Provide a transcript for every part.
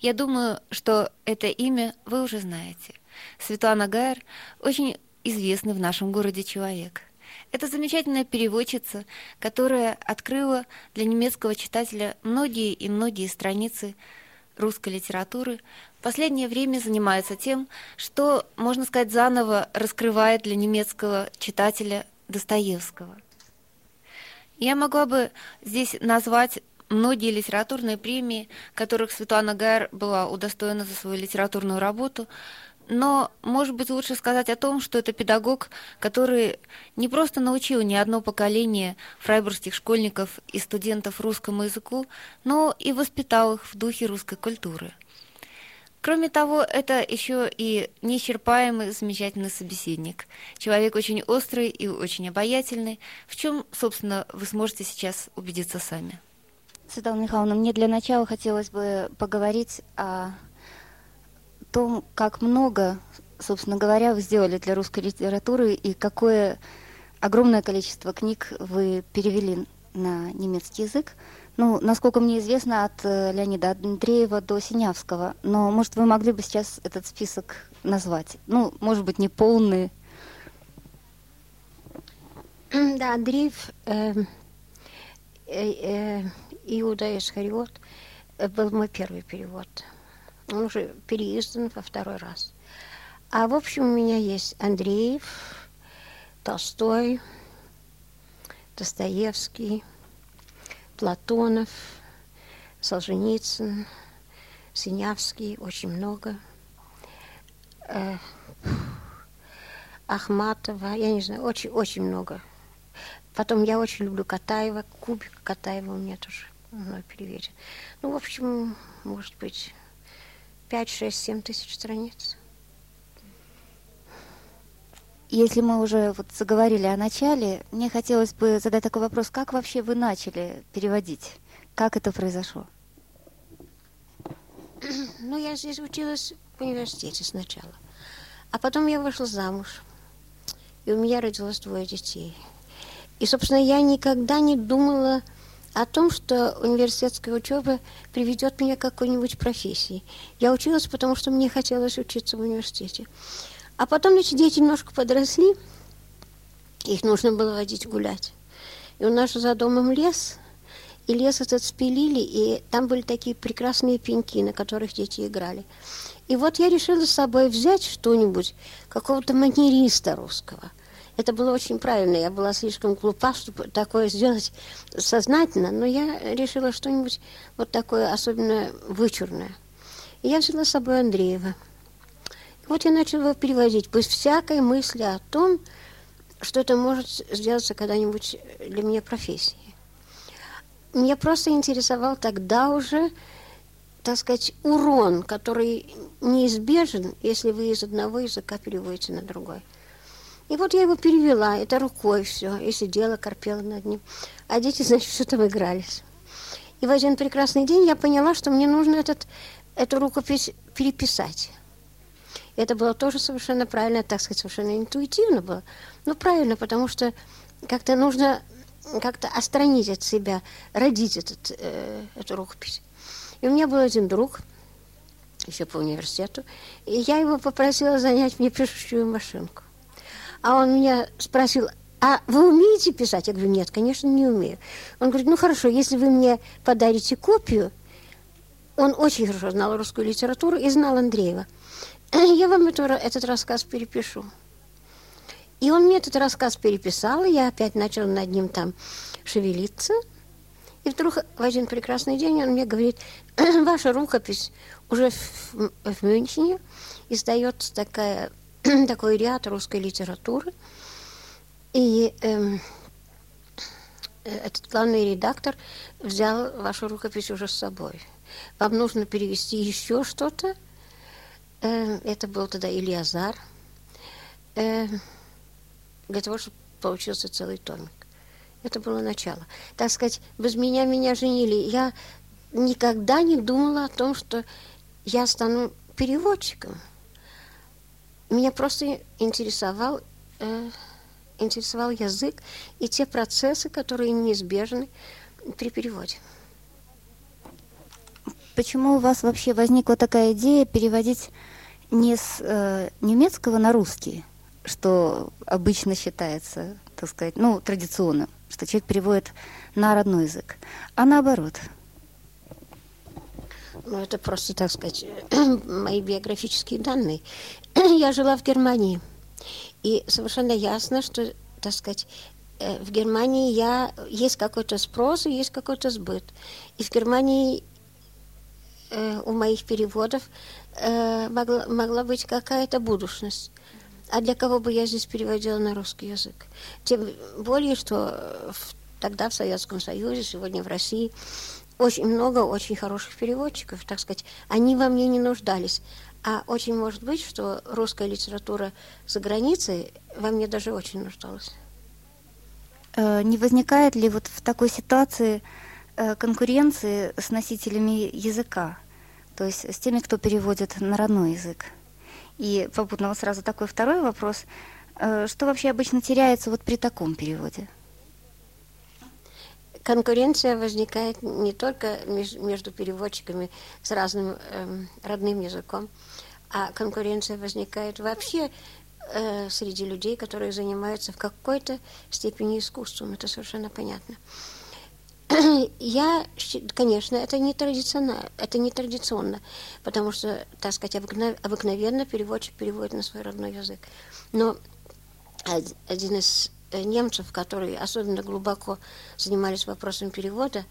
Я думаю, что это имя вы уже знаете. Светлана Гайер очень известный в нашем городе человек. Это замечательная переводчица, которая открыла для немецкого читателя многие и многие страницы русской литературы, в последнее время занимается тем, что, можно сказать, заново раскрывает для немецкого читателя Достоевского. Я могла бы здесь назвать многие литературные премии, которых Светлана Гайер была удостоена за свою литературную работу, но, может быть, лучше сказать о том, что это педагог, который не просто научил ни одно поколение фрайбургских школьников и студентов русскому языку, но и воспитал их в духе русской культуры. Кроме того, это еще и неисчерпаемый замечательный собеседник. Человек очень острый и очень обаятельный, в чем, собственно, вы сможете сейчас убедиться сами. Светлана Михайловна, мне для начала хотелось бы поговорить о том, как много, собственно говоря, вы сделали для русской литературы и какое огромное количество книг вы перевели на немецкий язык. Ну, насколько мне известно, от э, Леонида Андреева до Синявского. Но, может, вы могли бы сейчас этот список назвать? Ну, может быть, не полный. Да, Андреев, э, э, э, Иуда Искариот э, был мой первый перевод. Он уже переиздан во второй раз. А в общем у меня есть Андреев, Толстой, Достоевский, Платонов, Солженицын, Синявский, очень много. Э, Ахматова, я не знаю, очень-очень много. Потом я очень люблю Катаева, Кубик Катаева у меня тоже мной переведен. Ну, в общем, может быть, 5, 6, 7 тысяч страниц. Если мы уже вот заговорили о начале, мне хотелось бы задать такой вопрос. Как вообще вы начали переводить? Как это произошло? Ну, я здесь училась в университете сначала. А потом я вышла замуж. И у меня родилось двое детей. И, собственно, я никогда не думала о том, что университетская учеба приведет меня к какой-нибудь профессии. Я училась, потому что мне хотелось учиться в университете. А потом эти дети немножко подросли, их нужно было водить гулять. И у нас за домом лес, и лес этот спилили, и там были такие прекрасные пеньки, на которых дети играли. И вот я решила с собой взять что-нибудь, какого-то манериста русского – это было очень правильно. Я была слишком глупа, чтобы такое сделать сознательно, но я решила что-нибудь вот такое особенно вычурное. И я взяла с собой Андреева. И вот я начала его переводить, без всякой мысли о том, что это может сделаться когда-нибудь для меня профессией. Меня просто интересовал тогда уже, так сказать, урон, который неизбежен, если вы из одного языка переводите на другой. И вот я его перевела, это рукой все, и сидела, корпела над ним. А дети, значит, что там игрались. И в один прекрасный день я поняла, что мне нужно этот, эту рукопись переписать. Это было тоже совершенно правильно, так сказать, совершенно интуитивно было. Ну, правильно, потому что как-то нужно как-то остранить от себя, родить этот, э, эту рукопись. И у меня был один друг, еще по университету, и я его попросила занять мне пишущую машинку. А он меня спросил, а вы умеете писать? Я говорю, нет, конечно, не умею. Он говорит, ну хорошо, если вы мне подарите копию, он очень хорошо знал русскую литературу и знал Андреева. Я вам это, этот рассказ перепишу. И он мне этот рассказ переписал, и я опять начала над ним там шевелиться. И вдруг в один прекрасный день он мне говорит, ваша рукопись уже в, в Мюнхене издается такая такой ряд русской литературы. И эм, э, этот главный редактор взял вашу рукопись уже с собой. Вам нужно перевести еще что-то. Э, это был тогда Ильязар. Э, для того, чтобы получился целый томик. Это было начало. Так сказать, без меня меня женили. Я никогда не думала о том, что я стану переводчиком. Меня просто интересовал, э, интересовал язык и те процессы, которые неизбежны при переводе. почему у вас вообще возникла такая идея переводить не с э, немецкого на русский, что обычно считается, так сказать, ну, традиционно, что человек переводит на родной язык, а наоборот? Ну, это просто, так сказать, мои биографические данные. Я жила в Германии, и совершенно ясно, что, так сказать, э, в Германии я, есть какой-то спрос и есть какой-то сбыт. И в Германии э, у моих переводов э, могла, могла быть какая-то будущность. А для кого бы я здесь переводила на русский язык? Тем более, что в, тогда в Советском Союзе, сегодня в России, очень много очень хороших переводчиков, так сказать. Они во мне не нуждались. А очень может быть, что русская литература за границей во мне даже очень нуждалась. Э, не возникает ли вот в такой ситуации э, конкуренции с носителями языка, то есть с теми, кто переводит на родной язык? И попутно вот сразу такой второй вопрос. Э, что вообще обычно теряется вот при таком переводе? Конкуренция возникает не только между переводчиками с разным э, родным языком, а конкуренция возникает вообще э, среди людей, которые занимаются в какой-то степени искусством. Это совершенно понятно. Я, конечно, это не традиционно, это не традиционно, потому что, так сказать, обыкновенно переводчик переводит на свой родной язык. Но один из немцев, которые особенно глубоко занимались вопросом перевода,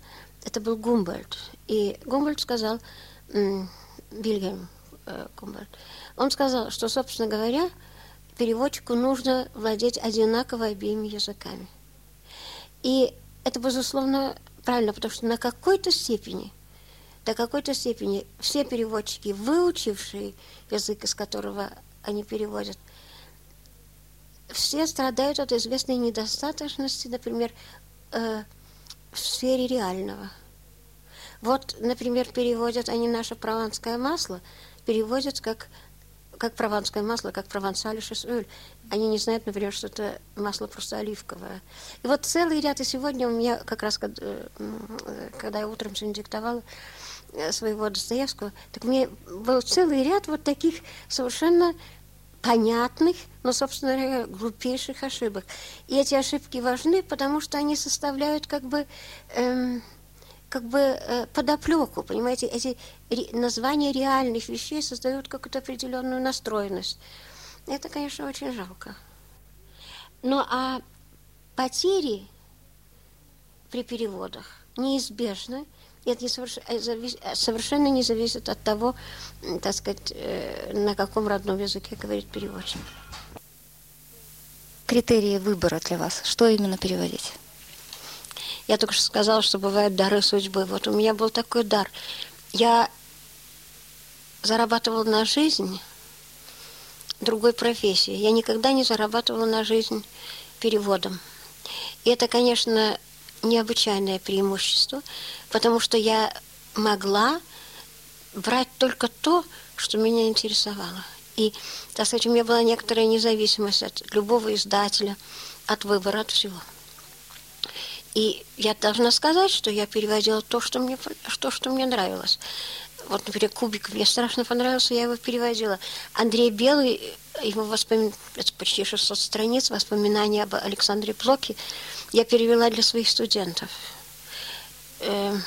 это был Гумбольд. И Гумбольд сказал, Вильгельм э, Гумбольд, он сказал, что, собственно говоря, переводчику нужно владеть одинаково обеими языками. И это, безусловно, правильно, потому что на какой-то степени, до какой-то степени все переводчики, выучившие язык, из которого они переводят, все страдают от известной недостаточности, например, э, в сфере реального. Вот, например, переводят они наше прованское масло, переводят как, как прованское масло, как провансаль шесуэль. Они не знают, например, что это масло просто оливковое. И вот целый ряд, и сегодня у меня как раз, когда, э, когда я утром сегодня диктовала э, своего Достоевского, так у меня был целый ряд вот таких совершенно понятных, но, собственно говоря, глупейших ошибок. И эти ошибки важны, потому что они составляют как бы, эм, как бы э, подоплеку, понимаете, эти ре, названия реальных вещей создают какую-то определенную настроенность. Это, конечно, очень жалко. Ну а потери при переводах неизбежны – это не соверш... Э, э, совершенно не зависит от того, так сказать, э, на каком родном языке говорит переводчик. Критерии выбора для вас. Что именно переводить? Я только что сказала, что бывают дары судьбы. Вот у меня был такой дар. Я зарабатывала на жизнь другой профессии. Я никогда не зарабатывала на жизнь переводом. И это, конечно, необычайное преимущество, потому что я могла брать только то, что меня интересовало. И, так сказать, у меня была некоторая независимость от любого издателя, от выбора, от всего. И я должна сказать, что я переводила то, что мне, то, что мне нравилось. Вот, например, «Кубик» мне страшно понравился, я его переводила. Андрей Белый, его воспоминания, это почти 600 страниц, воспоминания об Александре Плоке, я перевела для своих студентов. Э,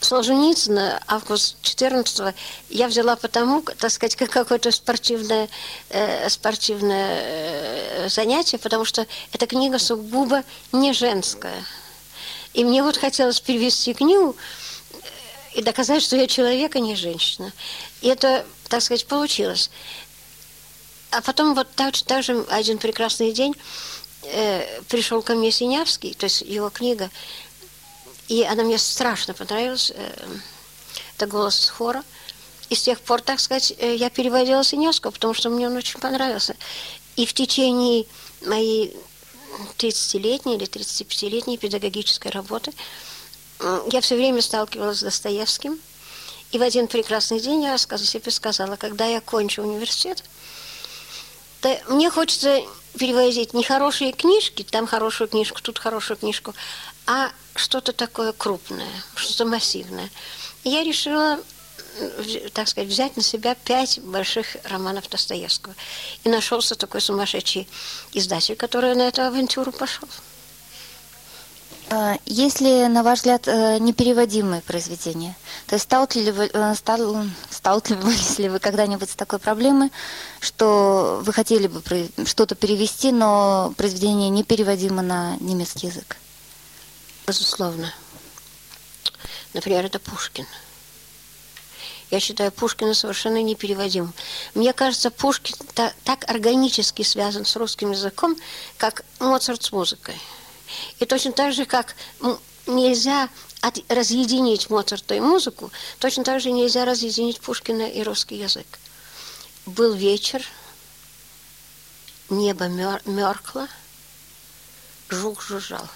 Солженицына август 14 я взяла потому, так сказать, как какое-то спортивное, э, спортивное э, занятие, потому что эта книга сугубо не женская. И мне вот хотелось перевести книгу э, и доказать, что я человек, а не женщина. И это, так сказать, получилось. А потом вот так, так же один прекрасный день э, пришел ко мне Синявский, то есть его книга, и она мне страшно понравилась, э, это голос хора. И с тех пор, так сказать, э, я переводила Синявского, потому что мне он очень понравился. И в течение моей 30-летней или 35-летней педагогической работы я все время сталкивалась с Достоевским. И в один прекрасный день я себе сказала, когда я кончу университет, то мне хочется перевозить не хорошие книжки, там хорошую книжку, тут хорошую книжку, а что-то такое крупное, что-то массивное. я решила, так сказать, взять на себя пять больших романов Достоевского. И нашелся такой сумасшедший издатель, который на эту авантюру пошел. А, есть ли, на ваш взгляд, э, непереводимые произведения? То есть сталкивались ли вы, э, стал, сталкивались ли вы когда-нибудь с такой проблемой, что вы хотели бы что-то перевести, но произведение непереводимо на немецкий язык? Безусловно. Например, это Пушкин. Я считаю Пушкина совершенно непереводимым. Мне кажется, Пушкин та, так органически связан с русским языком, как Моцарт с музыкой. И точно так же, как нельзя разъединить Моцарта и музыку, точно так же нельзя разъединить Пушкина и русский язык. Был вечер, небо мер, меркло, жук жужжал.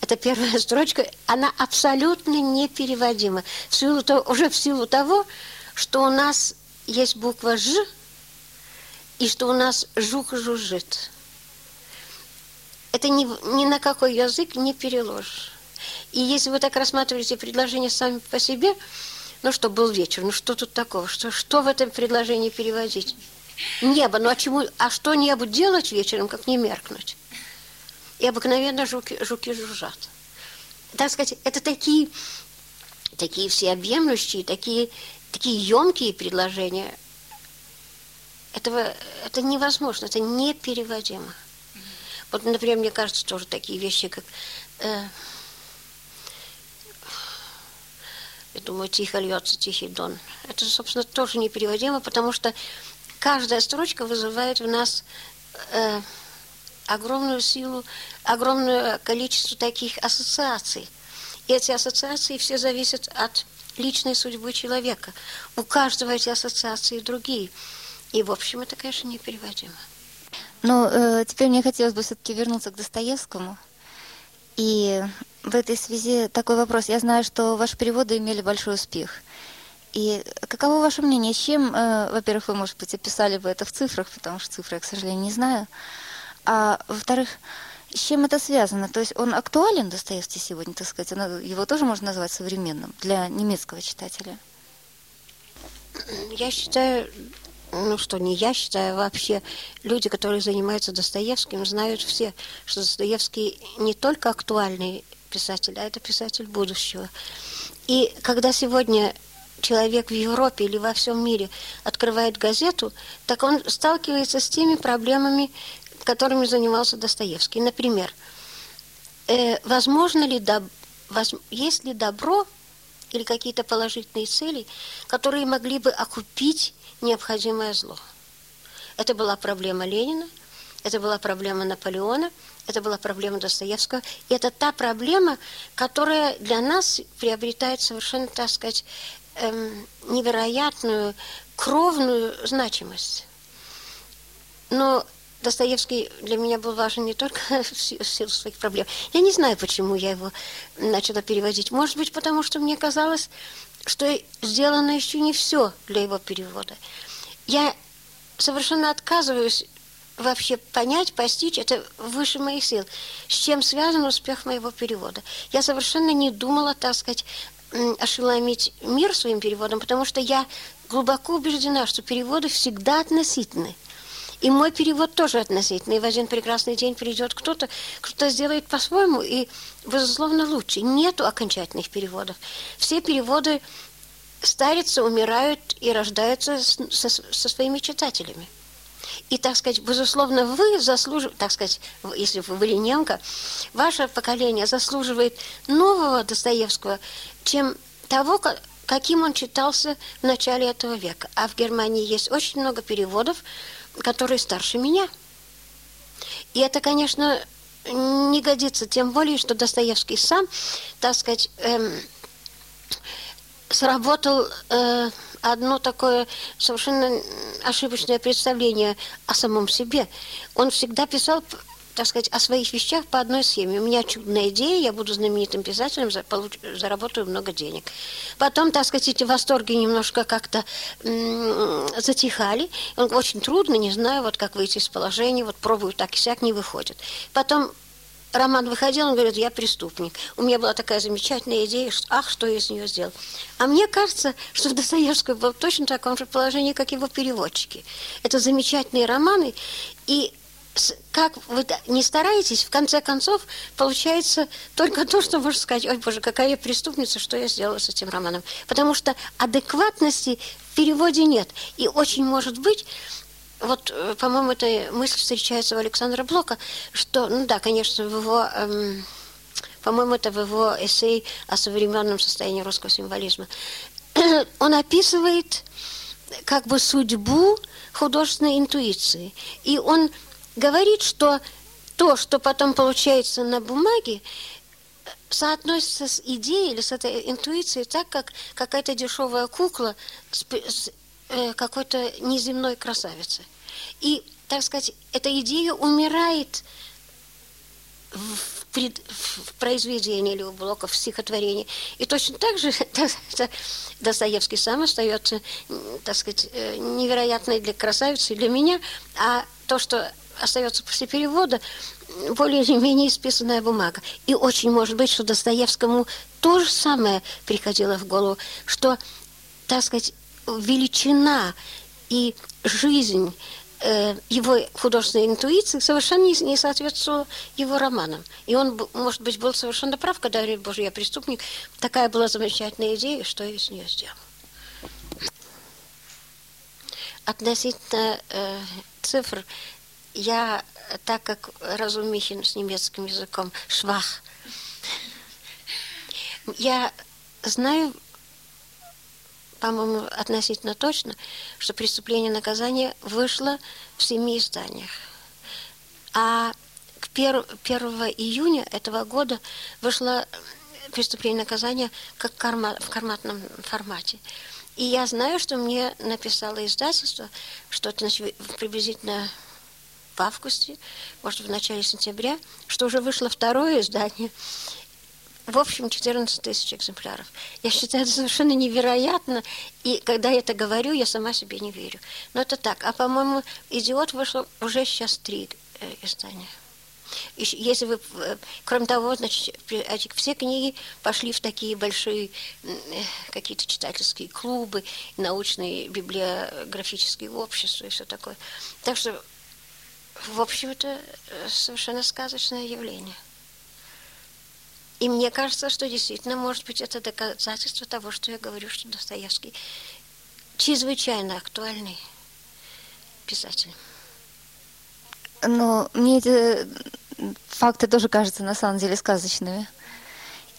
Это первая строчка, она абсолютно непереводима. В силу того, уже в силу того, что у нас есть буква «Ж», и что у нас жук жужжит это ни, ни на какой язык не переложишь. И если вы так рассматриваете предложение сами по себе, ну что, был вечер, ну что тут такого, что, что в этом предложении переводить? Небо, ну а чему, а что небо делать вечером, как не меркнуть? И обыкновенно жуки, жуки жужжат. Так сказать, это такие, такие всеобъемлющие, такие, такие емкие предложения. Этого, это невозможно, это непереводимо. Вот, например, мне кажется, тоже такие вещи, как... Э, я думаю, тихо льется тихий дон. Это, собственно, тоже непереводимо, потому что каждая строчка вызывает в нас э, огромную силу, огромное количество таких ассоциаций. И эти ассоциации все зависят от личной судьбы человека. У каждого эти ассоциации другие. И, в общем, это, конечно, непереводимо. Но э, теперь мне хотелось бы все-таки вернуться к Достоевскому. И в этой связи такой вопрос. Я знаю, что ваши переводы имели большой успех. И каково ваше мнение, с чем, э, во-первых, вы, может быть, описали бы это в цифрах, потому что цифры я, к сожалению, не знаю. А во-вторых, с чем это связано? То есть он актуален, Достоевский, сегодня, так сказать? Его тоже можно назвать современным для немецкого читателя? Я считаю, ну что, не я считаю, вообще люди, которые занимаются Достоевским, знают все, что Достоевский не только актуальный писатель, а это писатель будущего. И когда сегодня человек в Европе или во всем мире открывает газету, так он сталкивается с теми проблемами, которыми занимался Достоевский. Например, э, возможно ли, доб... воз... есть ли добро или какие-то положительные цели, которые могли бы окупить необходимое зло. Это была проблема Ленина, это была проблема Наполеона, это была проблема Достоевского. И это та проблема, которая для нас приобретает совершенно, так сказать, эм, невероятную кровную значимость. Но Достоевский для меня был важен не только в силу своих проблем. Я не знаю, почему я его начала переводить. Может быть, потому что мне казалось, что сделано еще не все для его перевода. Я совершенно отказываюсь вообще понять, постичь, это выше моих сил. С чем связан успех моего перевода? Я совершенно не думала, так сказать, ошеломить мир своим переводом, потому что я глубоко убеждена, что переводы всегда относительны. И мой перевод тоже относительный. В один прекрасный день придет кто-то, кто сделает по-своему, и, безусловно, лучше. Нету окончательных переводов. Все переводы старятся, умирают и рождаются со, со своими читателями. И, так сказать, безусловно, вы заслуживаете, так сказать, если вы были немка, ваше поколение заслуживает нового Достоевского, чем того, каким он читался в начале этого века. А в Германии есть очень много переводов, которые старше меня. И это, конечно, не годится, тем более, что Достоевский сам, так сказать, эм, сработал э, одно такое совершенно ошибочное представление о самом себе. Он всегда писал, так сказать, о своих вещах по одной схеме. У меня чудная идея, я буду знаменитым писателем, получ, заработаю много денег. Потом, так сказать, эти восторги немножко как-то затихали. Он очень трудно, не знаю, вот как выйти из положения, вот пробую так и сяк, не выходит. Потом роман выходил, он говорит, я преступник. У меня была такая замечательная идея, что, ах, что я из нее сделал. А мне кажется, что Достоевский был в точно таком же положении, как его переводчики. Это замечательные романы, и как вы не стараетесь, в конце концов, получается только то, что можно сказать, ой, боже, какая я преступница, что я сделала с этим романом. Потому что адекватности в переводе нет. И очень может быть, вот, э, по-моему, эта мысль встречается у Александра Блока, что, ну да, конечно, в его, эм, по-моему, это в его эссе о современном состоянии русского символизма. Он описывает как бы судьбу художественной интуиции. И он говорит, что то, что потом получается на бумаге, соотносится с идеей или с этой интуицией так, как какая-то дешевая кукла с, с э, какой-то неземной красавицы. И, так сказать, эта идея умирает в, в произведении или у Блока, в стихотворении. И точно так же Достоевский сам остается, так сказать, э, невероятной для красавицы, для меня, а то, что остается после перевода более или менее исписанная бумага. И очень может быть, что Достоевскому то же самое приходило в голову, что, так сказать, величина и жизнь э, его художественной интуиции совершенно не, соответствовала его романам. И он, может быть, был совершенно прав, когда говорит, боже, я преступник. Такая была замечательная идея, что я из нее сделал. Относительно э, цифр, я, так как разумихин с немецким языком, швах, я знаю, по-моему, относительно точно, что «Преступление и наказание» вышло в семи изданиях. А к 1, 1 июня этого года вышло «Преступление и наказание» как карма, в карматном формате. И я знаю, что мне написало издательство, что значит, приблизительно в августе, может, в начале сентября, что уже вышло второе издание. В общем, 14 тысяч экземпляров. Я считаю, это совершенно невероятно. И когда я это говорю, я сама себе не верю. Но это так. А, по-моему, «Идиот» вышло уже сейчас три э, издания. И если вы, э, кроме того, значит, все книги пошли в такие большие э, какие-то читательские клубы, научные библиографические общества и все такое. Так что в общем, это э, совершенно сказочное явление. И мне кажется, что действительно, может быть, это доказательство того, что я говорю, что Достоевский чрезвычайно актуальный писатель. Но мне эти факты тоже кажутся на самом деле сказочными.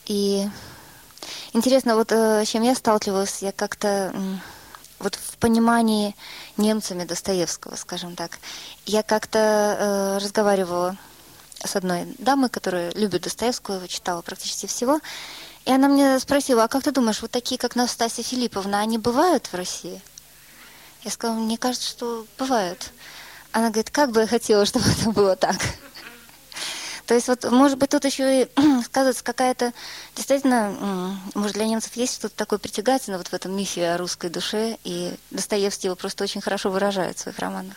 И интересно, вот э, с чем я сталкивалась, я как-то вот в понимании немцами Достоевского, скажем так. Я как-то э, разговаривала с одной дамой, которая любит Достоевского, его читала практически всего, и она мне спросила, а как ты думаешь, вот такие, как Настасья Филипповна, они бывают в России? Я сказала, мне кажется, что бывают. Она говорит, как бы я хотела, чтобы это было так. То есть вот, может быть, тут еще и сказывается какая-то, действительно, может, для немцев есть что-то такое притягательное вот в этом мифе о русской душе, и Достоевский его просто очень хорошо выражает в своих романах.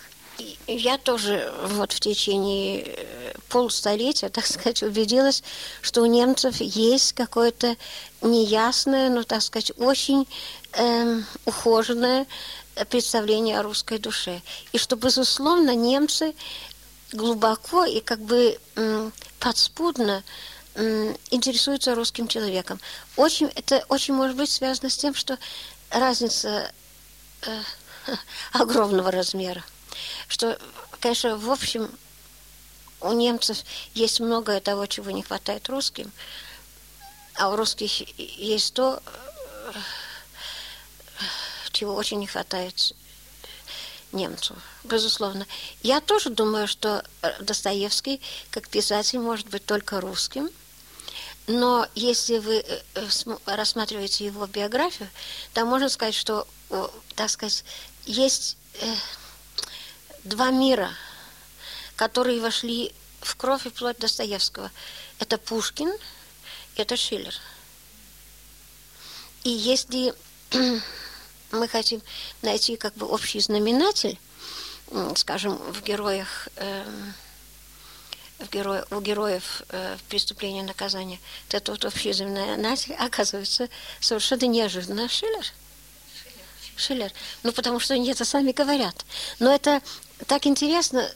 Я тоже вот в течение э, полстолетия, так сказать, убедилась, что у немцев есть какое-то неясное, но, так сказать, очень эм, ухоженное представление о русской душе. И что, безусловно, немцы глубоко и как бы подспудно интересуются русским человеком. Очень, это очень может быть связано с тем, что разница э, огромного размера. Что, конечно, в общем, у немцев есть многое того, чего не хватает русским, а у русских есть то, э, чего очень не хватает немцу, безусловно. Я тоже думаю, что э, Достоевский, как писатель, может быть только русским. Но если вы э, э, рассматриваете его биографию, то можно сказать, что, так сказать, есть два мира, которые вошли в кровь и плоть Достоевского. Это Пушкин, это Шиллер. И если мы хотим найти как бы общий знаменатель, скажем, в героях э, в геро... у героев э, преступления и наказания, вот общий знаменатель, оказывается, совершенно неожиданно Шиллер. Шиллер. Ну, потому что они это сами говорят. Но это так интересно.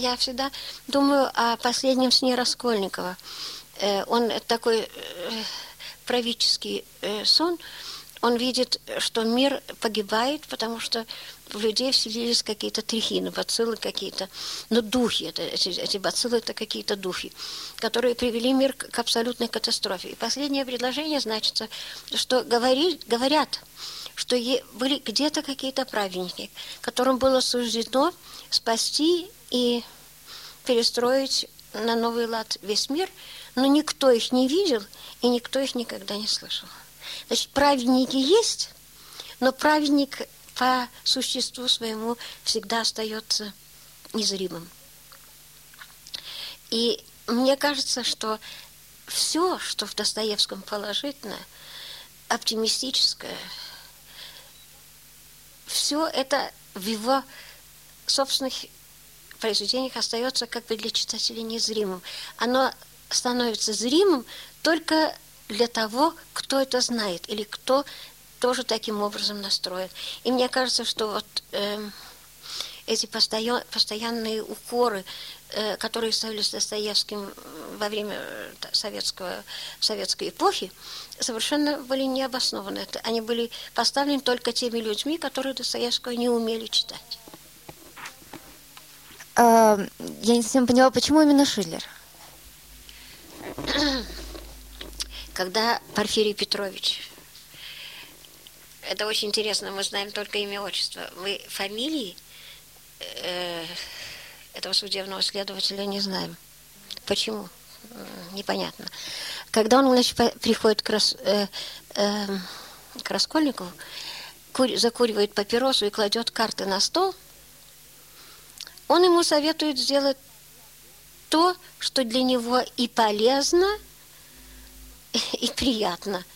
Я всегда думаю о последнем сне Раскольникова. Э, он такой э, правительский э, сон. Он видит, что мир погибает, потому что в людей вселились какие-то трихины, бациллы какие-то. Но духи, это, эти, эти бациллы это какие-то духи, которые привели мир к абсолютной катастрофе. И последнее предложение значится, что говори, говорят, что были где-то какие-то праведники, которым было суждено спасти и перестроить на новый лад весь мир, но никто их не видел и никто их никогда не слышал. Значит, праведники есть, но праведник по существу своему всегда остается незримым. И мне кажется, что все, что в Достоевском положительное, оптимистическое, все это в его собственных произведениях остается как бы для читателя незримым. Оно становится зримым только для того, кто это знает или кто тоже таким образом настроен. И мне кажется, что вот э, эти постоян, постоянные укоры, э, которые ставились Достоевским во время э, советского, советской эпохи, совершенно были необоснованы. Они были поставлены только теми людьми, которые Достоевского не умели читать. А, я не совсем поняла, почему именно Шиллер? Когда Порфирий Петрович это очень интересно, мы знаем только имя, отчество. Мы фамилии э, этого судебного следователя не знаем. Почему? Непонятно. Когда он значит, приходит к, рас, э, э, к Раскольникову, кур, закуривает папиросу и кладет карты на стол, он ему советует сделать то, что для него и полезно, и приятно –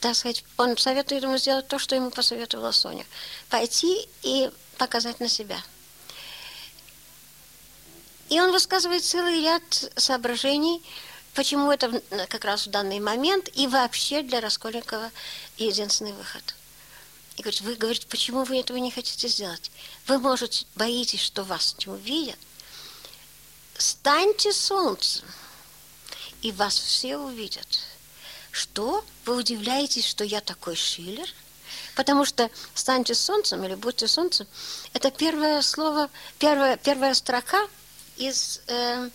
так сказать, он советует ему сделать то, что ему посоветовала Соня. Пойти и показать на себя. И он высказывает целый ряд соображений, почему это как раз в данный момент и вообще для Раскольникова единственный выход. И говорит, вы говорите, почему вы этого не хотите сделать? Вы, может, боитесь, что вас не увидят? Станьте солнцем, и вас все увидят. Что? Вы удивляетесь, что я такой Шиллер? Потому что «станьте солнцем» или «будьте солнцем» – это первое слово, первая, первая строка из э,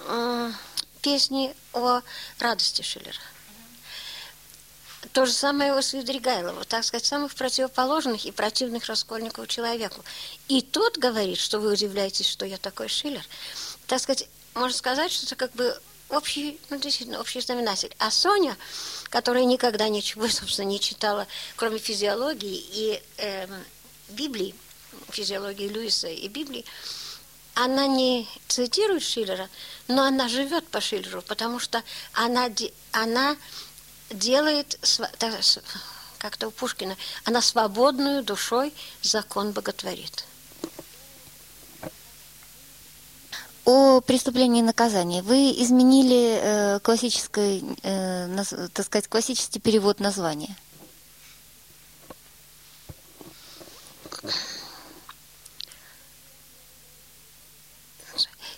э, песни о радости Шиллера. То же самое у Свидригайлова, так сказать, самых противоположных и противных раскольников человеку. И тот говорит, что вы удивляетесь, что я такой Шиллер. Так сказать, можно сказать, что это как бы общий, ну, действительно, общий знаменатель. А Соня, которая никогда ничего, собственно, не читала, кроме физиологии и э, Библии, физиологии Льюиса и Библии, она не цитирует Шиллера, но она живет по Шиллеру, потому что она, она делает, как-то у Пушкина, она свободную душой закон боготворит. О преступлении и наказании. Вы изменили э, классический, э, наз, так сказать, классический перевод названия.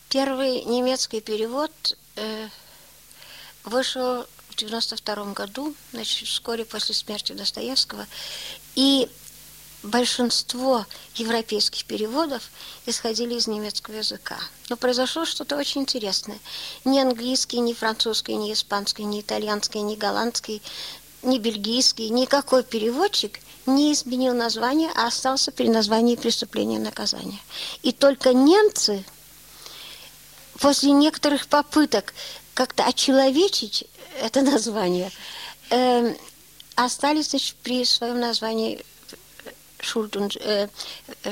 Первый немецкий перевод э, вышел в 92 году, значит, вскоре после смерти Достоевского. И большинство европейских переводов исходили из немецкого языка. Но произошло что-то очень интересное. Ни английский, ни французский, ни испанский, ни итальянский, ни голландский, ни бельгийский, никакой переводчик не изменил название, а остался при названии преступления и наказания. И только немцы после некоторых попыток как-то очеловечить это название, э, остались значит, при своем названии Schuld und, äh,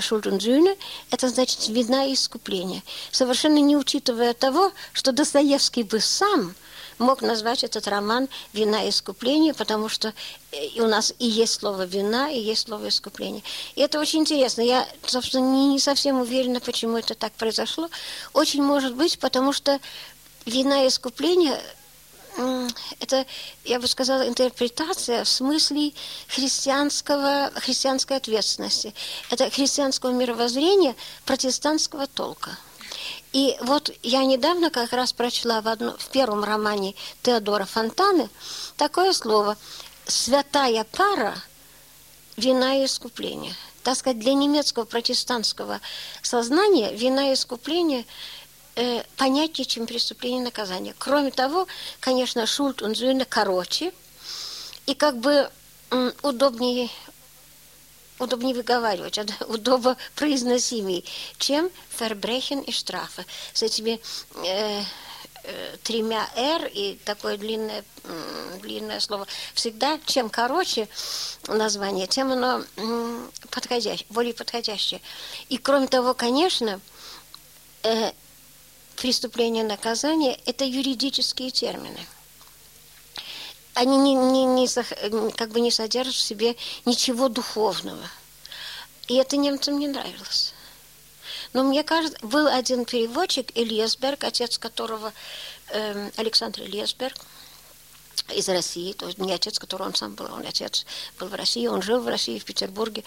Schuld und Sühne, это значит вина и искупление, совершенно не учитывая того, что Достоевский бы сам мог назвать этот роман «Вина и искупление», потому что и у нас и есть слово «вина», и есть слово «искупление». И это очень интересно. Я, собственно, не совсем уверена, почему это так произошло. Очень может быть, потому что «вина и искупление» это, я бы сказала, интерпретация в смысле христианского, христианской ответственности. Это христианского мировоззрения протестантского толка. И вот я недавно как раз прочла в, одно, в первом романе Теодора Фонтаны такое слово «святая пара вина и искупление». Так сказать, для немецкого протестантского сознания вина и искупление – э, понятие, чем преступление и наказание. Кроме того, конечно, шульт он зюйна короче, и как бы м, удобнее удобнее выговаривать, удобно произносимее, чем фербрехен и штрафы. С этими э, э, тремя «р» и такое длинное, длинное слово. Всегда, чем короче название, тем оно подходящее, более подходящее. И кроме того, конечно, э, преступление наказание – это юридические термины. Они не, не, не, как бы не содержат в себе ничего духовного. И это немцам не нравилось. Но мне кажется, был один переводчик, Ильесберг, отец которого э, Александр Ильесберг, из России, то есть не отец, который он сам был, он отец был в России, он жил в России, в Петербурге,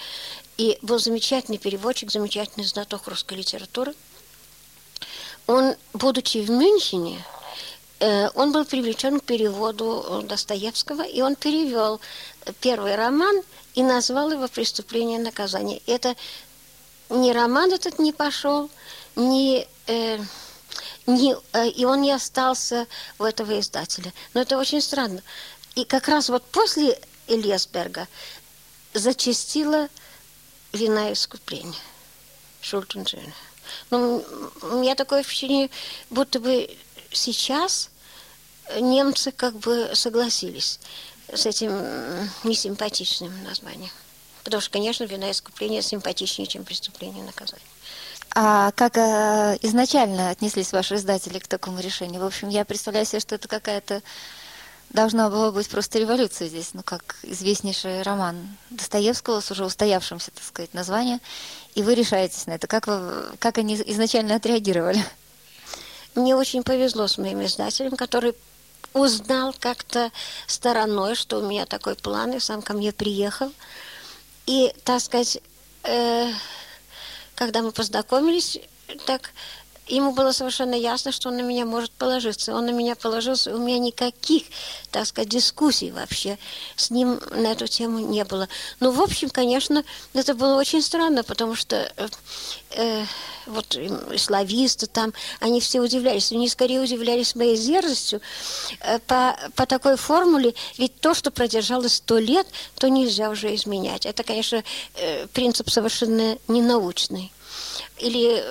и был замечательный переводчик, замечательный знаток русской литературы – он, будучи в Мюнхене, э, он был привлечен к переводу Достоевского, и он перевел первый роман и назвал его «Преступление и наказание». Это ни роман этот не пошел, ни, э, ни, э, и он не остался у этого издателя. Но это очень странно. И как раз вот после Ильясберга зачастила вина искупления Шультенджина. Ну, у меня такое впечатление, будто бы сейчас немцы как бы согласились с этим несимпатичным названием. Потому что, конечно, вина искупления симпатичнее, чем преступление и наказание. А как э, изначально отнеслись ваши издатели к такому решению? В общем, я представляю себе, что это какая-то должна была быть просто революция здесь, ну, как известнейший роман Достоевского с уже устоявшимся, так сказать, названием, и вы решаетесь на это. Как, вы, как они изначально отреагировали? Мне очень повезло с моим издателем, который узнал как-то стороной, что у меня такой план, и сам ко мне приехал. И, так сказать, э, когда мы познакомились, так ему было совершенно ясно, что он на меня может положиться. Он на меня положился, у меня никаких, так сказать, дискуссий вообще с ним на эту тему не было. Ну, в общем, конечно, это было очень странно, потому что э, э, вот слависты там, они все удивлялись. Они скорее удивлялись моей дерзостью э, по, по такой формуле, ведь то, что продержалось сто лет, то нельзя уже изменять. Это, конечно, э, принцип совершенно ненаучный. Или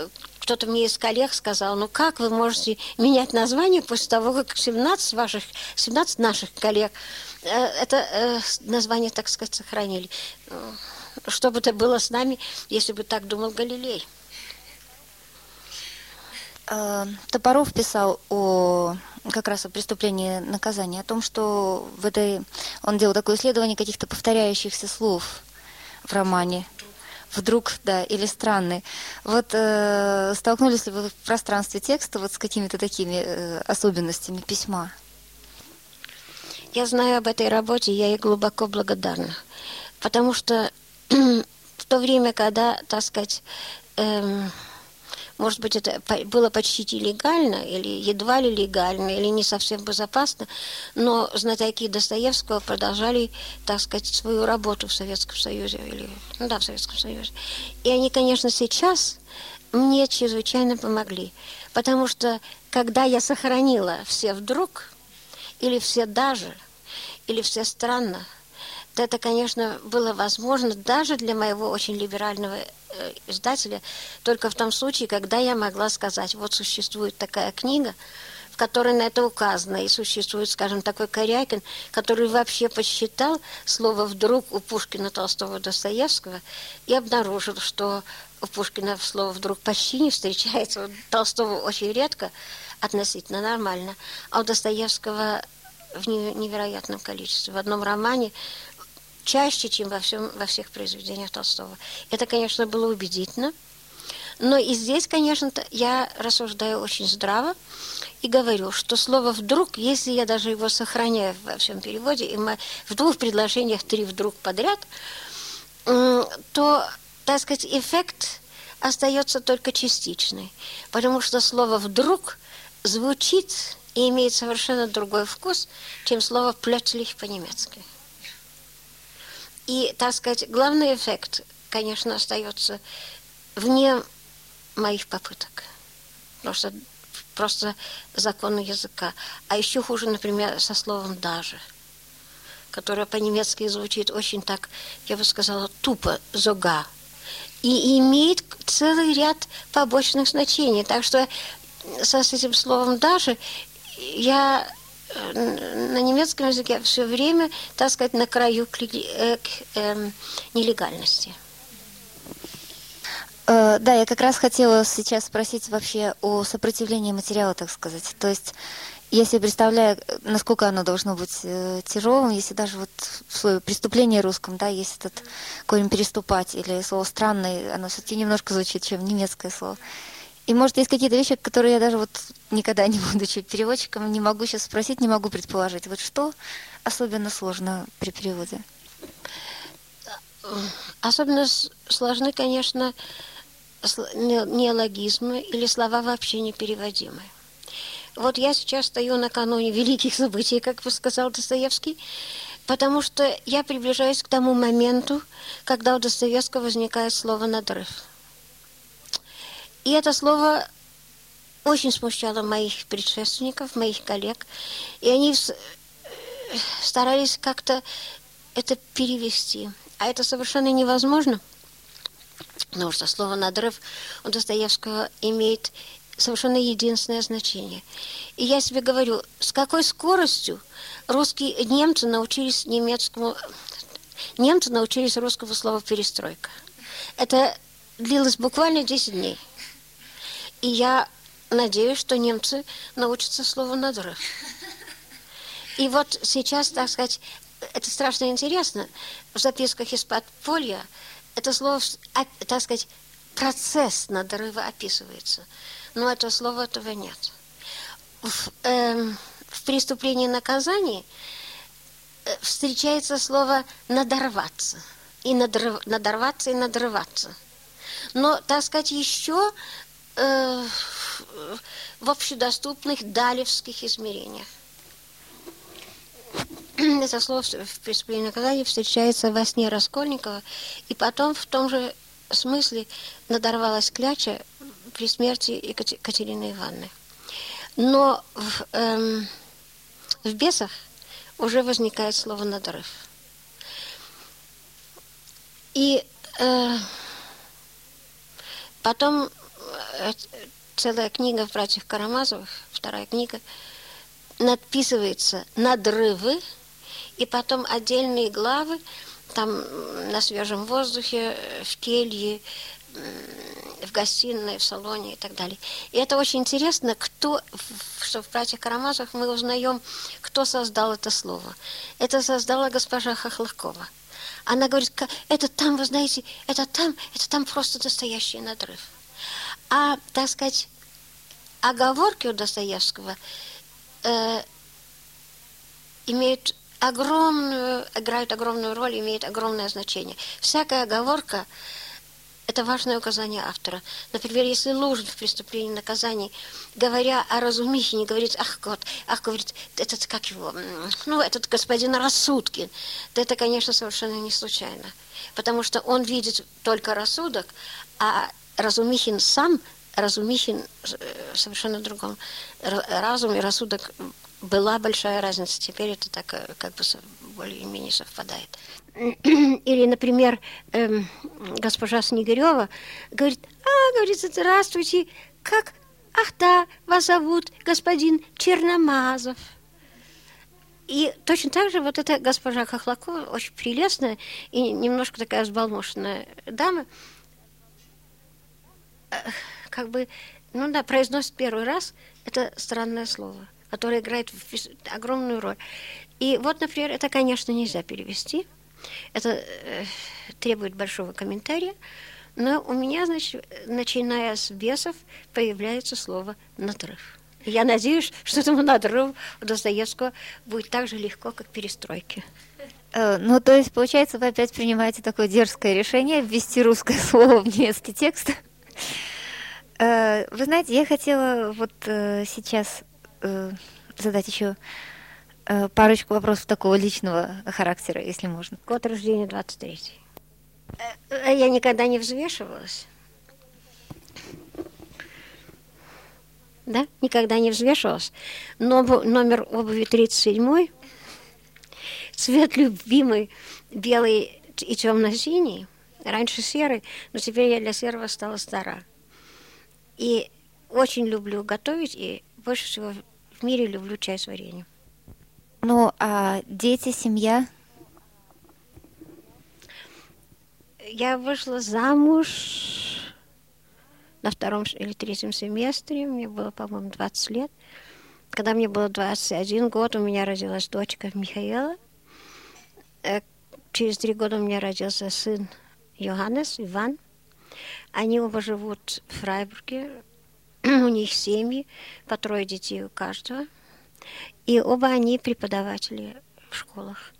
кто-то мне из коллег сказал, ну как вы можете менять название после того, как 17 ваших, 17 наших коллег э, это э, название, так сказать, сохранили. Что бы это было с нами, если бы так думал Галилей? Э, Топоров писал о как раз о преступлении наказания, о том, что в этой он делал такое исследование каких-то повторяющихся слов в романе вдруг, да, или странный. Вот э, столкнулись ли вы в пространстве текста вот с какими-то такими э, особенностями письма? Я знаю об этой работе, я ей глубоко благодарна. Потому что в то время, когда, так сказать, эм, может быть, это было почти легально, или едва ли легально, или не совсем безопасно, но знатоки Достоевского продолжали, так сказать, свою работу в Советском Союзе, или, ну да, в Советском Союзе. И они, конечно, сейчас мне чрезвычайно помогли, потому что, когда я сохранила все вдруг, или все даже, или все странно, это, конечно, было возможно даже для моего очень либерального Э, издателя только в том случае, когда я могла сказать, вот существует такая книга, в которой на это указано, и существует, скажем, такой Корякин, который вообще посчитал слово «вдруг» у Пушкина, Толстого, Достоевского и обнаружил, что у Пушкина слово «вдруг» почти не встречается, у Толстого очень редко, относительно нормально, а у Достоевского в невероятном количестве. В одном романе чаще, чем во, всем, во всех произведениях Толстого. Это, конечно, было убедительно. Но и здесь, конечно, я рассуждаю очень здраво и говорю, что слово «вдруг», если я даже его сохраняю во всем переводе, и мы в двух предложениях три «вдруг» подряд, то, так сказать, эффект остается только частичный. Потому что слово «вдруг» звучит и имеет совершенно другой вкус, чем слово «плötzlich» по-немецки. И, так сказать, главный эффект, конечно, остается вне моих попыток. Что просто законы языка. А еще хуже, например, со словом «даже», которое по-немецки звучит очень так, я бы сказала, тупо «зога». И имеет целый ряд побочных значений. Так что со, с этим словом «даже» я на немецком языке все время, так сказать, на краю к, э, к, э, нелегальности. Э, да, я как раз хотела сейчас спросить вообще о сопротивлении материала, так сказать. То есть я себе представляю, насколько оно должно быть э, тяжелым, если даже вот свое преступление русском, да, есть этот корень переступать или слово странный, оно все-таки немножко звучит, чем немецкое слово. И, может, есть какие-то вещи, которые я даже вот никогда не будучи переводчиком, не могу сейчас спросить, не могу предположить. Вот что особенно сложно при переводе? Особенно сложны, конечно, неологизмы или слова вообще непереводимые. Вот я сейчас стою накануне великих событий, как бы сказал Достоевский, потому что я приближаюсь к тому моменту, когда у Достоевского возникает слово «надрыв». И это слово очень смущало моих предшественников, моих коллег, и они старались как-то это перевести. А это совершенно невозможно – Потому что слово «надрыв» у Достоевского имеет совершенно единственное значение. И я себе говорю, с какой скоростью русские немцы научились немецкому... Немцы научились русскому слову «перестройка». Это длилось буквально 10 дней. И я надеюсь, что немцы научатся слову «надрыв». И вот сейчас, так сказать, это страшно интересно. В записках из подполья это слово, так сказать, процесс надрыва описывается. Но этого слова этого нет. В, э, в преступлении наказании э, встречается слово «надорваться». И надрыв, надорваться, и надрываться. Но, так сказать, еще э, в общедоступных далевских измерениях. это слово в преступлении наказания встречается во сне Раскольникова, и потом в том же смысле надорвалась кляча при смерти Екатерины Ивановны. Но в, эм, в бесах уже возникает слово «надрыв». И э, потом целая книга в «Братьях Карамазовых», вторая книга, надписывается «Надрывы», и потом отдельные главы, там на свежем воздухе, в келье, в гостиной, в салоне и так далее. И это очень интересно, кто, что в «Братьях Карамазовых» мы узнаем, кто создал это слово. Это создала госпожа Хохлакова. Она говорит, это там, вы знаете, это там, это там просто настоящий надрыв. А, так сказать, оговорки у Достоевского э, имеют огромную, играют огромную роль, имеют огромное значение. Всякая оговорка – это важное указание автора. Например, если Лужин в преступлении и наказании, говоря о разумихе, говорит, ах, год, ах, говорит, этот, как его, ну, этот господин Рассудкин, то это, конечно, совершенно не случайно. Потому что он видит только рассудок, а Разумихин сам, Разумихин э, совершенно другом. Разум и рассудок была большая разница. Теперь это так э, как бы более-менее совпадает. Или, например, эм, госпожа Снегирева говорит, а, говорит, здравствуйте, как, ах да, вас зовут господин Черномазов. И точно так же вот эта госпожа Хохлакова, очень прелестная и немножко такая взбалмошенная дама, как бы ну да, произносит первый раз, это странное слово, которое играет огромную роль. И вот, например, это, конечно, нельзя перевести. Это э, требует большого комментария. Но у меня, значит, начиная с бесов, появляется слово «надрыв». Я надеюсь, что этому надрыву у Достоевского будет так же легко, как перестройки. Э, ну, то есть, получается, вы опять принимаете такое дерзкое решение ввести русское слово в немецкий текст? Э, вы знаете, я хотела вот э, сейчас задать еще парочку вопросов такого личного характера, если можно. Год рождения 23 Я никогда не взвешивалась. Да, никогда не взвешивалась. Но номер обуви 37 цвет любимый, белый и темно-синий. Раньше серый, но теперь я для серого стала стара. И очень люблю готовить, и больше всего в мире люблю чай с вареньем. Ну, а дети, семья? Я вышла замуж на втором или третьем семестре. Мне было, по-моему, 20 лет. Когда мне было 21 год, у меня родилась дочка Михаила. Э, через три года у меня родился сын Йоханнес, Иван. Они оба живут в Фрайбурге. у них семьи, по трое детей у каждого. И оба они преподаватели в школах.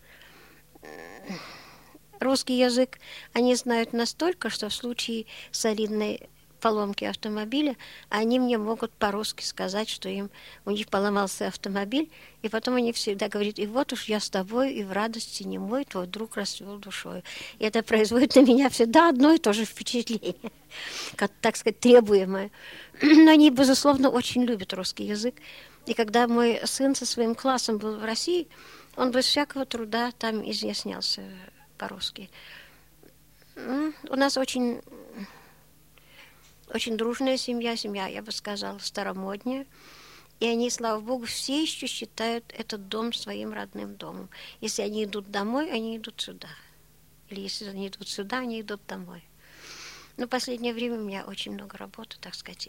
Русский язык они знают настолько, что в случае солидной поломки автомобиля, они мне могут по-русски сказать, что им у них поломался автомобиль, и потом они всегда говорят, и вот уж я с тобой, и в радости не мой, твой друг расцвел душой. И это производит на меня всегда одно и то же впечатление, как, так сказать, требуемое. Но они, безусловно, очень любят русский язык. И когда мой сын со своим классом был в России, он без всякого труда там изъяснялся по-русски. У нас очень очень дружная семья, семья, я бы сказала, старомодняя. И они, слава богу, все еще считают этот дом своим родным домом. Если они идут домой, они идут сюда. Или если они идут сюда, они идут домой. Но в последнее время у меня очень много работы, так сказать.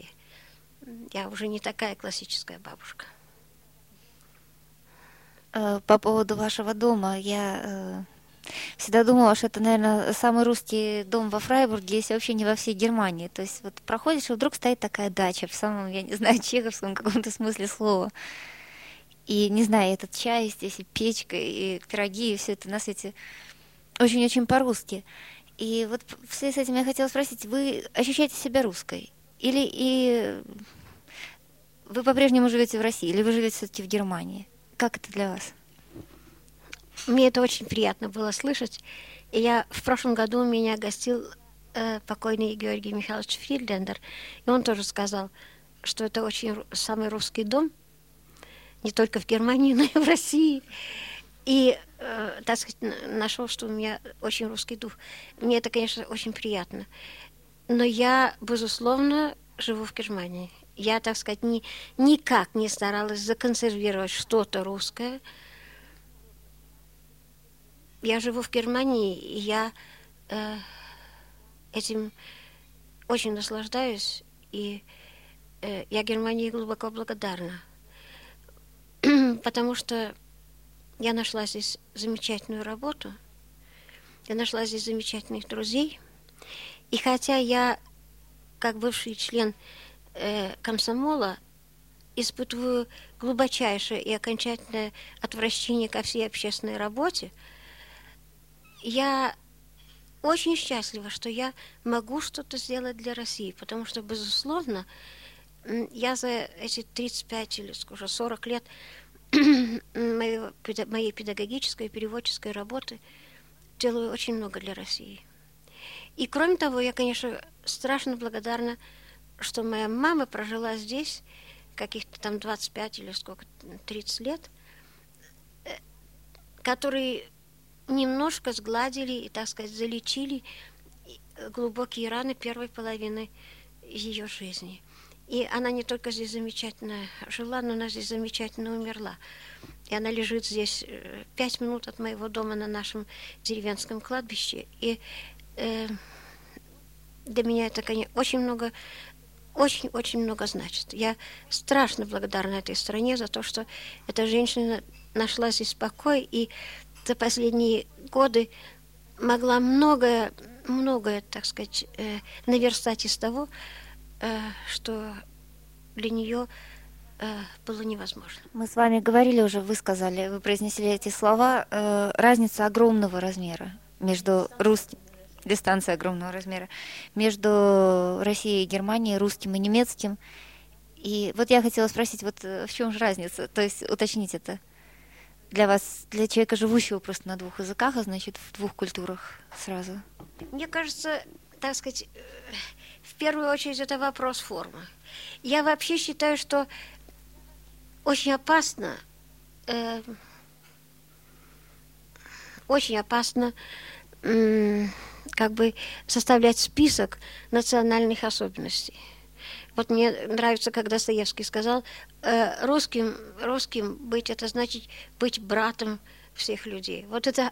Я уже не такая классическая бабушка. Э, по поводу вашего дома, я э, всегда думала, что это, наверное, самый русский дом во Фрайбурге, если вообще не во всей Германии. То есть вот проходишь, и вдруг стоит такая дача в самом, я не знаю, чеховском каком-то смысле слова. И, не знаю, этот чай здесь, и печка, и пироги, и все это на свете очень-очень по-русски. И вот в связи с этим я хотела спросить, вы ощущаете себя русской? Или и вы по-прежнему живете в России, или вы живете все-таки в Германии? Как это для вас? Мне это очень приятно было слышать. И я в прошлом году меня гостил э, покойный Георгий Михайлович Фридлендер, и он тоже сказал, что это очень самый русский дом, не только в Германии, но и в России. И, э, так сказать, нашел, что у меня очень русский дух. Мне это, конечно, очень приятно. Но я, безусловно, живу в Германии. Я, так сказать, ни, никак не старалась законсервировать что-то русское – я живу в Германии, и я э, этим очень наслаждаюсь, и э, я Германии глубоко благодарна, потому что я нашла здесь замечательную работу, я нашла здесь замечательных друзей, и хотя я, как бывший член э, комсомола, испытываю глубочайшее и окончательное отвращение ко всей общественной работе – я очень счастлива, что я могу что-то сделать для России, потому что, безусловно, я за эти 35 или уже 40 лет моей, педагогической и переводческой работы делаю очень много для России. И кроме того, я, конечно, страшно благодарна, что моя мама прожила здесь каких-то там 25 или сколько, 30 лет, э, который немножко сгладили и, так сказать, залечили глубокие раны первой половины ее жизни. И она не только здесь замечательно жила, но она здесь замечательно умерла. И она лежит здесь э, пять минут от моего дома на нашем деревенском кладбище. И э, для меня это, конечно, очень много очень-очень много значит. Я страшно благодарна этой стране за то, что эта женщина нашла здесь покой и за последние годы могла многое, многое, так сказать, э, наверстать из того, э, что для нее э, было невозможно. Мы с вами говорили уже, вы сказали, вы произнесли эти слова, разница огромного размера между русским дистанция огромного размера между Россией и Германией, русским и немецким. И вот я хотела спросить, вот в чем же разница? То есть уточнить это для вас, для человека, живущего просто на двух языках, а значит в двух культурах сразу? Мне кажется, так сказать, э, в первую очередь это вопрос формы. Я вообще считаю, что очень опасно, э, очень опасно э, как бы составлять список национальных особенностей. Вот мне нравится, как Достоевский сказал, э, русским, русским быть это значит быть братом всех людей. Вот это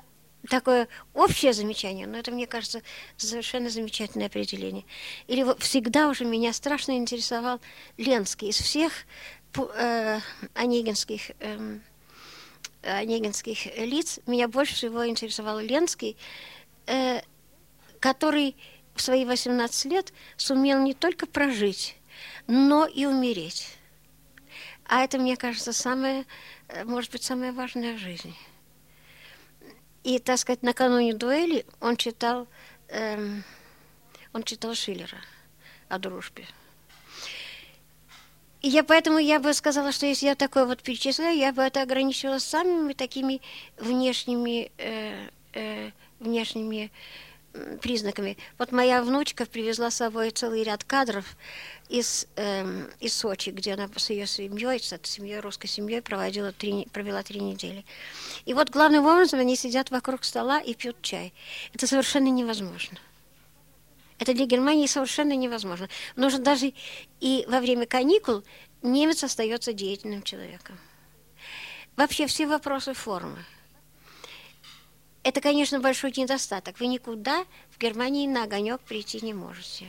такое общее замечание, но это, мне кажется, совершенно замечательное определение. Или всегда уже меня страшно интересовал Ленский из всех э, онегинских, э, онегинских лиц. Меня больше всего интересовал Ленский, э, который в свои 18 лет сумел не только прожить, но и умереть. А это, мне кажется, самое, э, может быть, самое важное в жизни. И, так сказать, накануне дуэли он читал, эм, он читал Шиллера о дружбе. И я поэтому я бы сказала, что если я такое вот перечисляю, я бы это ограничивала самыми такими внешними, э, э, внешними признаками. Вот моя внучка привезла с собой целый ряд кадров из, эм, из Сочи, где она с ее семьей, с этой семьей, русской семьей проводила три, провела три недели. И вот главным образом они сидят вокруг стола и пьют чай. Это совершенно невозможно. Это для Германии совершенно невозможно. Нужно даже и во время каникул немец остается деятельным человеком. Вообще все вопросы формы – это, конечно, большой недостаток. Вы никуда в Германии на огонек прийти не можете.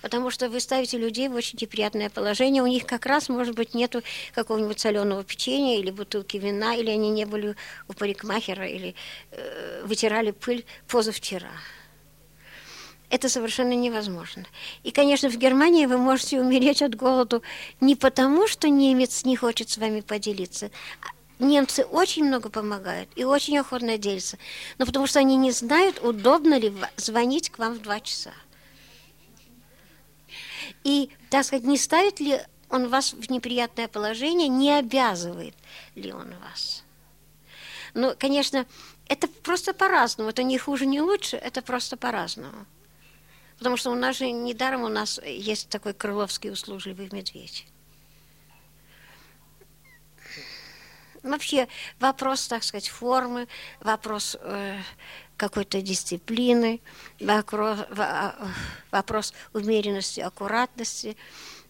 Потому что вы ставите людей в очень неприятное положение. У них как раз, может быть, нету какого-нибудь соленого печенья или бутылки вина, или они не были у парикмахера, или э, вытирали пыль позавчера. Это совершенно невозможно. И, конечно, в Германии вы можете умереть от голоду не потому, что немец не хочет с вами поделиться, Немцы очень много помогают и очень охотно делятся, но потому что они не знают, удобно ли звонить к вам в два часа. И, так сказать, не ставит ли он вас в неприятное положение, не обязывает ли он вас. Ну, конечно, это просто по-разному. Это не хуже, не лучше, это просто по-разному. Потому что у нас же недаром у нас есть такой крыловский услужливый медведь. Вообще вопрос, так сказать, формы, вопрос э, какой-то дисциплины, вопрос, вопрос умеренности, аккуратности.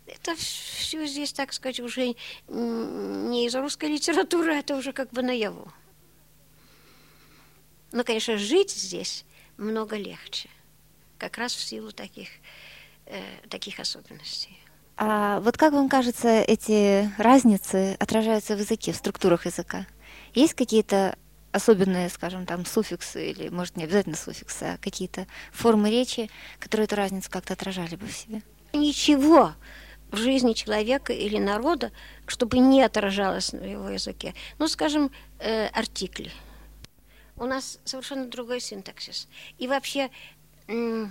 Это все здесь, так сказать, уже не из русской литературы, это уже как бы наяву. Но, конечно, жить здесь много легче, как раз в силу таких, э, таких особенностей. А вот как вам кажется, эти разницы отражаются в языке, в структурах языка? Есть какие-то особенные, скажем, там суффиксы или, может, не обязательно суффиксы, а какие-то формы речи, которые эту разницу как-то отражали бы в себе? Ничего в жизни человека или народа, чтобы не отражалось на его языке. Ну, скажем, э, артикли. У нас совершенно другой синтаксис. И вообще э,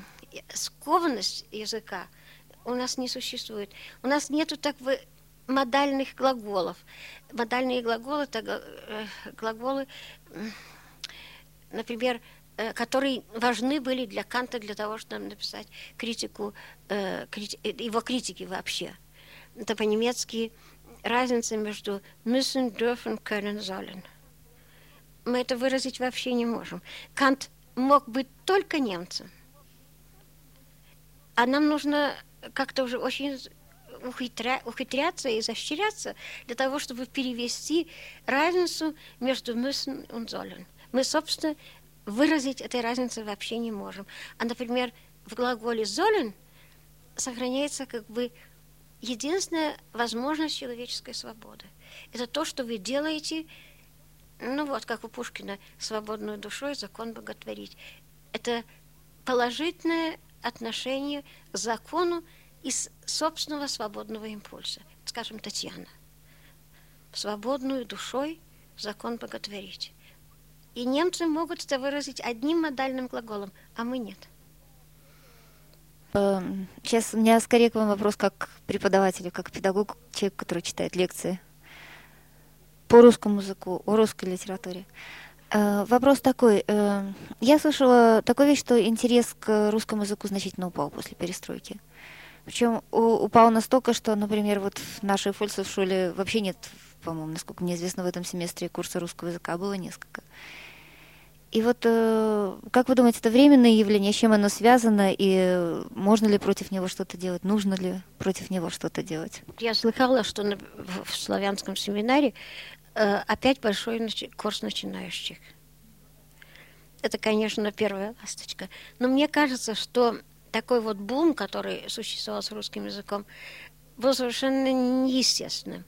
скованность языка – у нас не существует. У нас нету так бы модальных глаголов. Модальные глаголы – это глаголы, например, э, которые важны были для Канта для того, чтобы написать критику, э, его критики вообще. Это по-немецки разница между müssen, dürfen, können, sollen. Мы это выразить вообще не можем. Кант мог быть только немцем. А нам нужно как-то уже очень ухитря, ухитряться и изощряться для того, чтобы перевести разницу между müssen и sollen. Мы, собственно, выразить этой разницы вообще не можем. А, например, в глаголе sollen сохраняется как бы единственная возможность человеческой свободы. Это то, что вы делаете, ну вот, как у Пушкина, свободную душой закон боготворить. Это положительное отношение к закону из собственного свободного импульса. Скажем, Татьяна. Свободную душой закон боготворить. И немцы могут это выразить одним модальным глаголом, а мы нет. Эм, сейчас у меня скорее к вам вопрос как преподавателю, как педагог, человек, который читает лекции по русскому языку, о русской литературе. Э, вопрос такой. Э, я слышала такую вещь, что интерес к русскому языку значительно упал после перестройки. Причем упал настолько, что, например, вот в нашей фольцев школе вообще нет, по-моему, насколько мне известно, в этом семестре курса русского языка а было несколько. И вот э, как вы думаете, это временное явление, с чем оно связано, и можно ли против него что-то делать, нужно ли против него что-то делать? Я слыхала, что в славянском семинаре опять большой курс начинающих. Это, конечно, первая ласточка. Но мне кажется, что такой вот бум, который существовал с русским языком, был совершенно неестественным.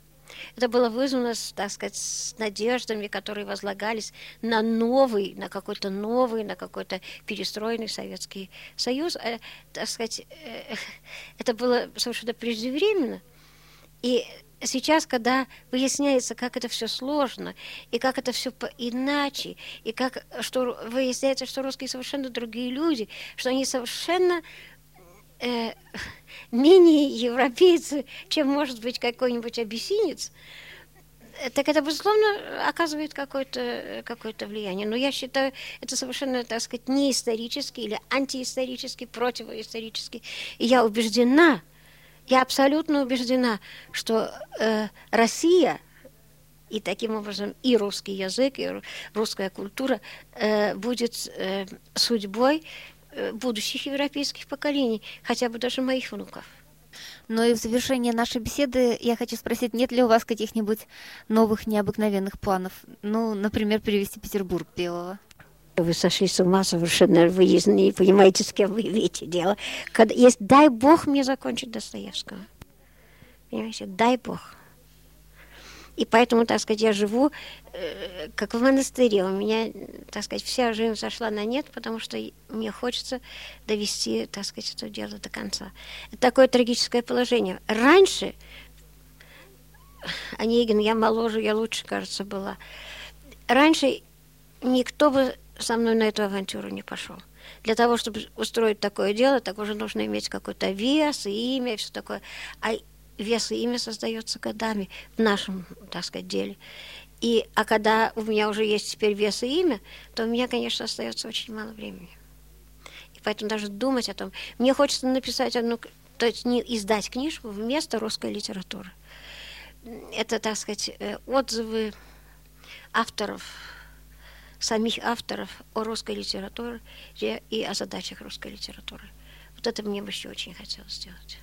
Это было вызвано, так сказать, с надеждами, которые возлагались на новый, на какой-то новый, на какой-то перестроенный Советский Союз. А, так сказать, э, это было совершенно преждевременно. И сейчас, когда выясняется, как это все сложно, и как это все иначе, и как что выясняется, что русские совершенно другие люди, что они совершенно э, менее европейцы, чем может быть какой-нибудь абиссинец, так это, безусловно, оказывает какое-то какое влияние. Но я считаю, это совершенно, так сказать, не исторический или антиисторический, противоисторический. И я убеждена, я абсолютно убеждена, что э, Россия и таким образом и русский язык, и русская культура э, будет э, судьбой э, будущих европейских поколений, хотя бы даже моих внуков. Но и в завершение нашей беседы я хочу спросить, нет ли у вас каких-нибудь новых необыкновенных планов? Ну, например, перевести Петербург Белого. Вы сошли с ума совершенно, вы не понимаете, с кем вы имеете дело. Когда, есть, дай Бог мне закончить Достоевского. Понимаете, дай Бог. И поэтому, так сказать, я живу э, как в монастыре. У меня, так сказать, вся жизнь сошла на нет, потому что мне хочется довести, так сказать, это дело до конца. Это такое трагическое положение. Раньше, Онегин, я моложе, я лучше, кажется, была. Раньше никто бы со мной на эту авантюру не пошел. Для того, чтобы устроить такое дело, так уже нужно иметь какой-то вес и имя, и все такое. А вес и имя создается годами в нашем, так сказать, деле. И, а когда у меня уже есть теперь вес и имя, то у меня, конечно, остается очень мало времени. И поэтому даже думать о том... Мне хочется написать одну... То есть не издать книжку вместо русской литературы. Это, так сказать, э, отзывы авторов самих авторов о русской литературе и о задачах русской литературы. Вот это мне бы еще очень хотелось сделать.